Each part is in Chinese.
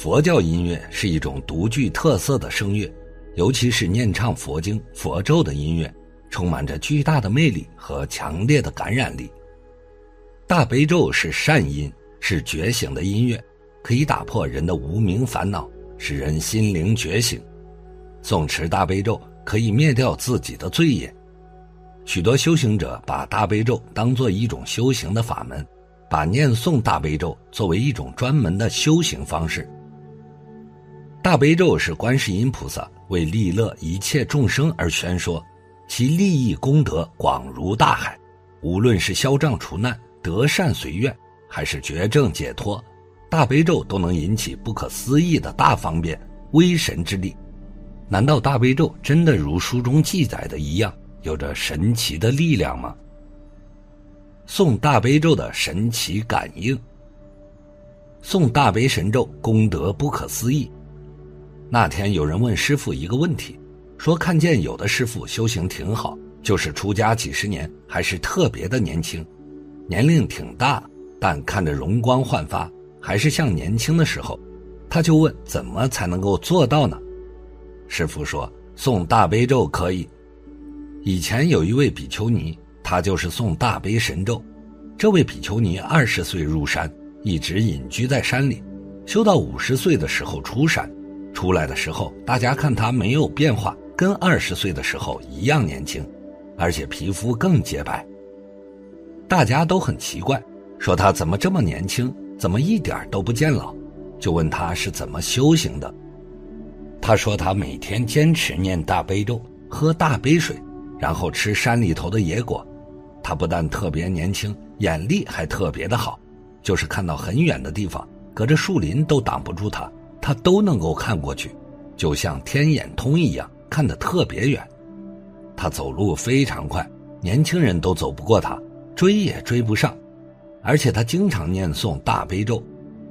佛教音乐是一种独具特色的声乐，尤其是念唱佛经、佛咒的音乐，充满着巨大的魅力和强烈的感染力。大悲咒是善音，是觉醒的音乐，可以打破人的无名烦恼，使人心灵觉醒。诵持大悲咒可以灭掉自己的罪业。许多修行者把大悲咒当做一种修行的法门，把念诵大悲咒作为一种专门的修行方式。大悲咒是观世音菩萨为利乐一切众生而宣说，其利益功德广如大海。无论是消障除难、得善随愿，还是绝症解脱，大悲咒都能引起不可思议的大方便、威神之力。难道大悲咒真的如书中记载的一样，有着神奇的力量吗？诵大悲咒的神奇感应。诵大悲神咒功德不可思议。那天有人问师傅一个问题，说看见有的师傅修行挺好，就是出家几十年还是特别的年轻，年龄挺大，但看着容光焕发，还是像年轻的时候。他就问怎么才能够做到呢？师傅说送大悲咒可以。以前有一位比丘尼，她就是送大悲神咒。这位比丘尼二十岁入山，一直隐居在山里，修到五十岁的时候出山。出来的时候，大家看他没有变化，跟二十岁的时候一样年轻，而且皮肤更洁白。大家都很奇怪，说他怎么这么年轻，怎么一点都不见老？就问他是怎么修行的。他说他每天坚持念大悲咒，喝大杯水，然后吃山里头的野果。他不但特别年轻，眼力还特别的好，就是看到很远的地方，隔着树林都挡不住他。他都能够看过去，就像天眼通一样，看得特别远。他走路非常快，年轻人都走不过他，追也追不上。而且他经常念诵大悲咒，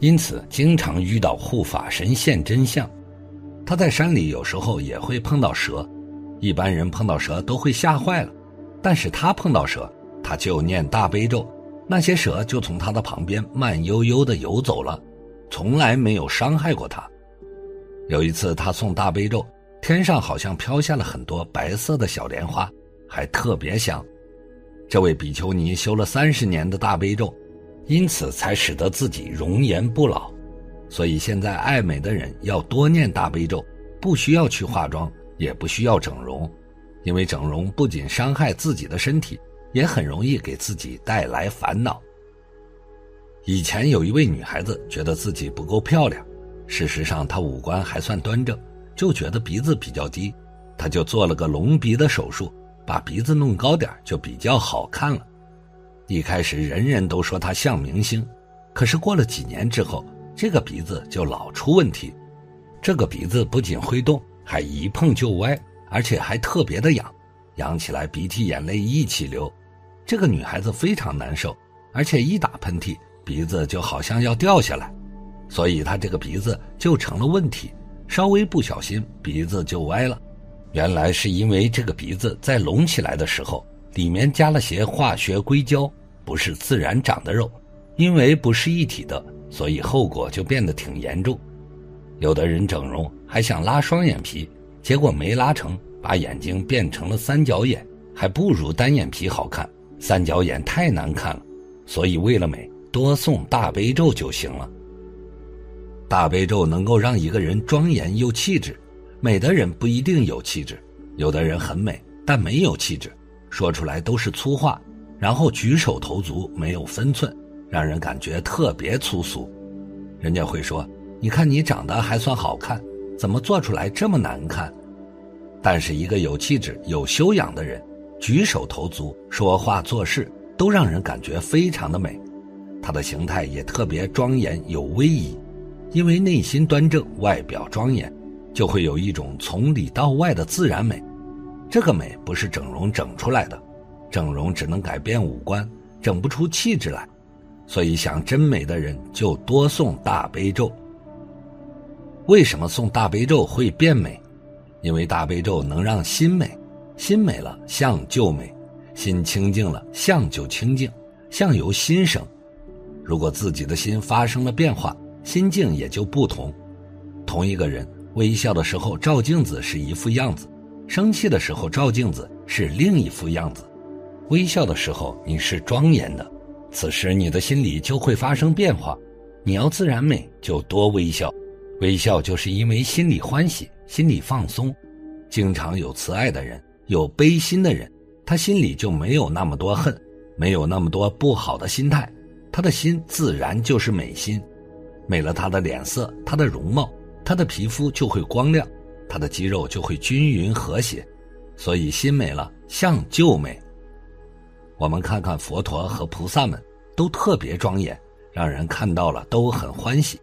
因此经常遇到护法神现真相。他在山里有时候也会碰到蛇，一般人碰到蛇都会吓坏了，但是他碰到蛇，他就念大悲咒，那些蛇就从他的旁边慢悠悠地游走了。从来没有伤害过他。有一次，他送大悲咒，天上好像飘下了很多白色的小莲花，还特别香。这位比丘尼修了三十年的大悲咒，因此才使得自己容颜不老。所以现在爱美的人要多念大悲咒，不需要去化妆，也不需要整容，因为整容不仅伤害自己的身体，也很容易给自己带来烦恼。以前有一位女孩子觉得自己不够漂亮，事实上她五官还算端正，就觉得鼻子比较低，她就做了个隆鼻的手术，把鼻子弄高点就比较好看了。一开始人人都说她像明星，可是过了几年之后，这个鼻子就老出问题。这个鼻子不仅会动，还一碰就歪，而且还特别的痒，痒起来鼻涕眼泪一起流。这个女孩子非常难受，而且一打喷嚏。鼻子就好像要掉下来，所以他这个鼻子就成了问题，稍微不小心鼻子就歪了。原来是因为这个鼻子在隆起来的时候，里面加了些化学硅胶，不是自然长的肉，因为不是一体的，所以后果就变得挺严重。有的人整容还想拉双眼皮，结果没拉成，把眼睛变成了三角眼，还不如单眼皮好看。三角眼太难看了，所以为了美。多诵大悲咒就行了。大悲咒能够让一个人庄严又气质，美的人不一定有气质，有的人很美但没有气质，说出来都是粗话，然后举手投足没有分寸，让人感觉特别粗俗。人家会说：“你看你长得还算好看，怎么做出来这么难看？”但是一个有气质、有修养的人，举手投足、说话做事都让人感觉非常的美。他的形态也特别庄严有威仪，因为内心端正，外表庄严，就会有一种从里到外的自然美。这个美不是整容整出来的，整容只能改变五官，整不出气质来。所以想真美的人就多诵大悲咒。为什么诵大悲咒会变美？因为大悲咒能让心美，心美了相就美，心清净了相就清净，相由心生。如果自己的心发生了变化，心境也就不同，同一个人微笑的时候照镜子是一副样子，生气的时候照镜子是另一副样子。微笑的时候你是庄严的，此时你的心里就会发生变化。你要自然美，就多微笑。微笑就是因为心里欢喜，心里放松。经常有慈爱的人，有悲心的人，他心里就没有那么多恨，没有那么多不好的心态，他的心自然就是美心。美了，他的脸色，他的容貌，他的皮肤就会光亮，他的肌肉就会均匀和谐。所以心美了，相就美。我们看看佛陀和菩萨们，都特别庄严。让人看到了都很欢喜，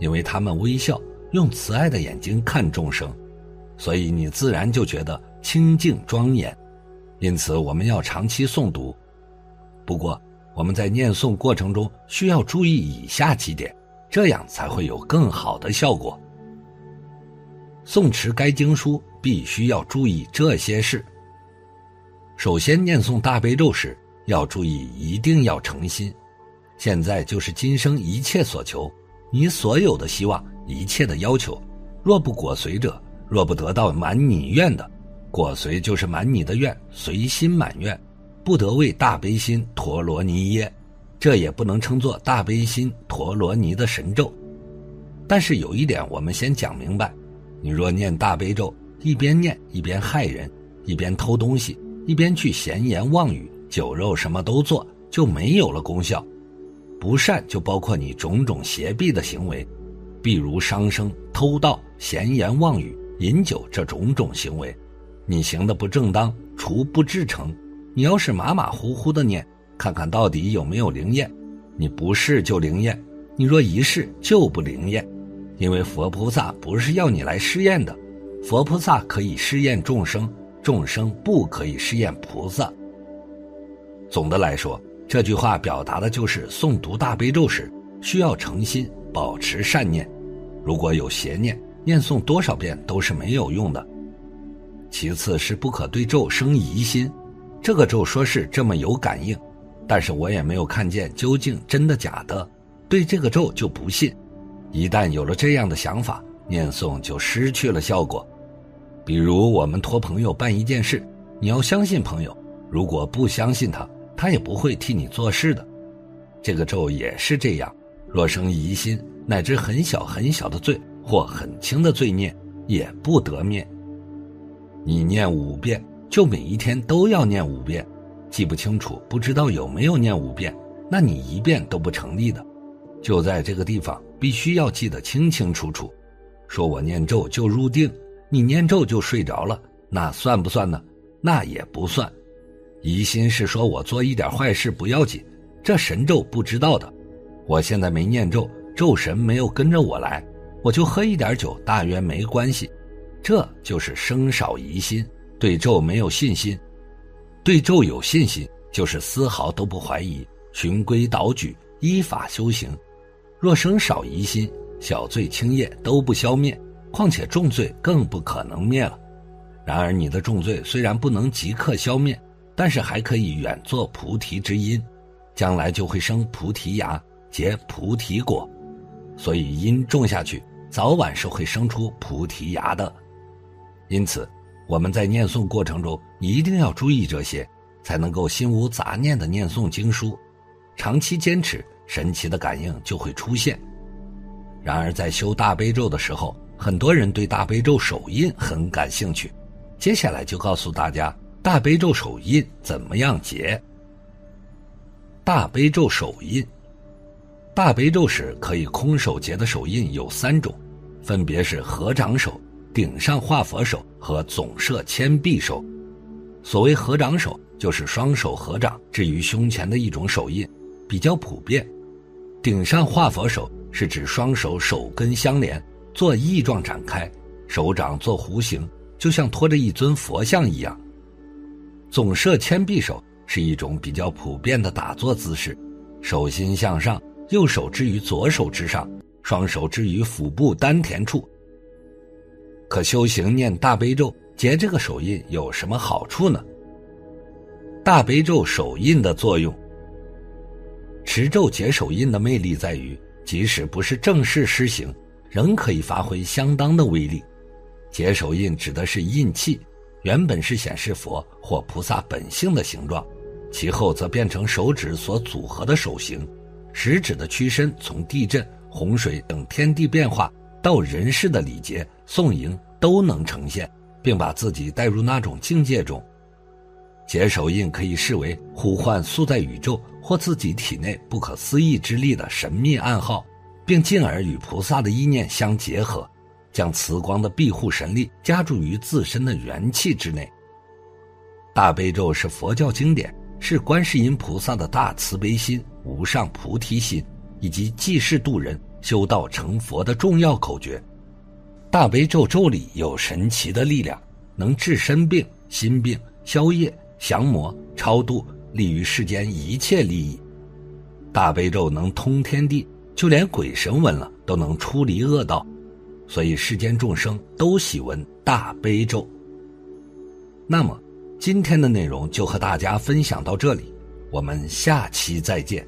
因为他们微笑，用慈爱的眼睛看众生，所以你自然就觉得清净庄严。因此，我们要长期诵读。不过，我们在念诵过程中需要注意以下几点，这样才会有更好的效果。诵持该经书必须要注意这些事。首先，念诵大悲咒时要注意，一定要诚心。现在就是今生一切所求，你所有的希望，一切的要求，若不果随者，若不得到满你愿的，果随就是满你的愿，随心满愿，不得为大悲心陀罗尼耶，这也不能称作大悲心陀罗尼的神咒。但是有一点，我们先讲明白：你若念大悲咒，一边念一边害人，一边偷东西，一边去闲言妄语，酒肉什么都做，就没有了功效。不善就包括你种种邪僻的行为，比如伤生、偷盗、闲言妄语、饮酒这种种行为，你行的不正当，除不至诚。你要是马马虎虎的念，看看到底有没有灵验。你不试就灵验，你若一试就不灵验，因为佛菩萨不是要你来试验的，佛菩萨可以试验众生，众生不可以试验菩萨。总的来说。这句话表达的就是诵读大悲咒时需要诚心，保持善念。如果有邪念，念诵多少遍都是没有用的。其次是不可对咒生疑心。这个咒说是这么有感应，但是我也没有看见究竟真的假的，对这个咒就不信。一旦有了这样的想法，念诵就失去了效果。比如我们托朋友办一件事，你要相信朋友，如果不相信他。他也不会替你做事的，这个咒也是这样。若生疑心，乃至很小很小的罪或很轻的罪孽，也不得灭。你念五遍，就每一天都要念五遍。记不清楚，不知道有没有念五遍，那你一遍都不成立的。就在这个地方，必须要记得清清楚楚。说我念咒就入定，你念咒就睡着了，那算不算呢？那也不算。疑心是说我做一点坏事不要紧，这神咒不知道的。我现在没念咒，咒神没有跟着我来，我就喝一点酒，大约没关系。这就是生少疑心，对咒没有信心。对咒有信心，就是丝毫都不怀疑，循规蹈矩，依法修行。若生少疑心，小罪轻业都不消灭，况且重罪更不可能灭了。然而你的重罪虽然不能即刻消灭。但是还可以远作菩提之因，将来就会生菩提芽，结菩提果，所以因种下去，早晚是会生出菩提芽的。因此，我们在念诵过程中一定要注意这些，才能够心无杂念的念诵经书，长期坚持，神奇的感应就会出现。然而，在修大悲咒的时候，很多人对大悲咒手印很感兴趣，接下来就告诉大家。大悲咒手印怎么样结？大悲咒手印，大悲咒时可以空手结的手印有三种，分别是合掌手、顶上画佛手和总摄千臂手。所谓合掌手，就是双手合掌置于胸前的一种手印，比较普遍。顶上画佛手是指双手手根相连，做翼状展开，手掌做弧形，就像托着一尊佛像一样。总摄千臂手是一种比较普遍的打坐姿势，手心向上，右手置于左手之上，双手置于腹部丹田处。可修行念大悲咒结这个手印有什么好处呢？大悲咒手印的作用，持咒结手印的魅力在于，即使不是正式施行，仍可以发挥相当的威力。解手印指的是印器，原本是显示佛或菩萨本性的形状，其后则变成手指所组合的手形，食指的屈伸从地震、洪水等天地变化到人世的礼节、送迎都能呈现，并把自己带入那种境界中。解手印可以视为呼唤素在宇宙或自己体内不可思议之力的神秘暗号，并进而与菩萨的意念相结合，将慈光的庇护神力加注于自身的元气之内。大悲咒是佛教经典，是观世音菩萨的大慈悲心、无上菩提心以及济世度人、修道成佛的重要口诀。大悲咒咒里有神奇的力量，能治身病、心病、消业。降魔、超度，利于世间一切利益。大悲咒能通天地，就连鬼神闻了都能出离恶道，所以世间众生都喜闻大悲咒。那么，今天的内容就和大家分享到这里，我们下期再见。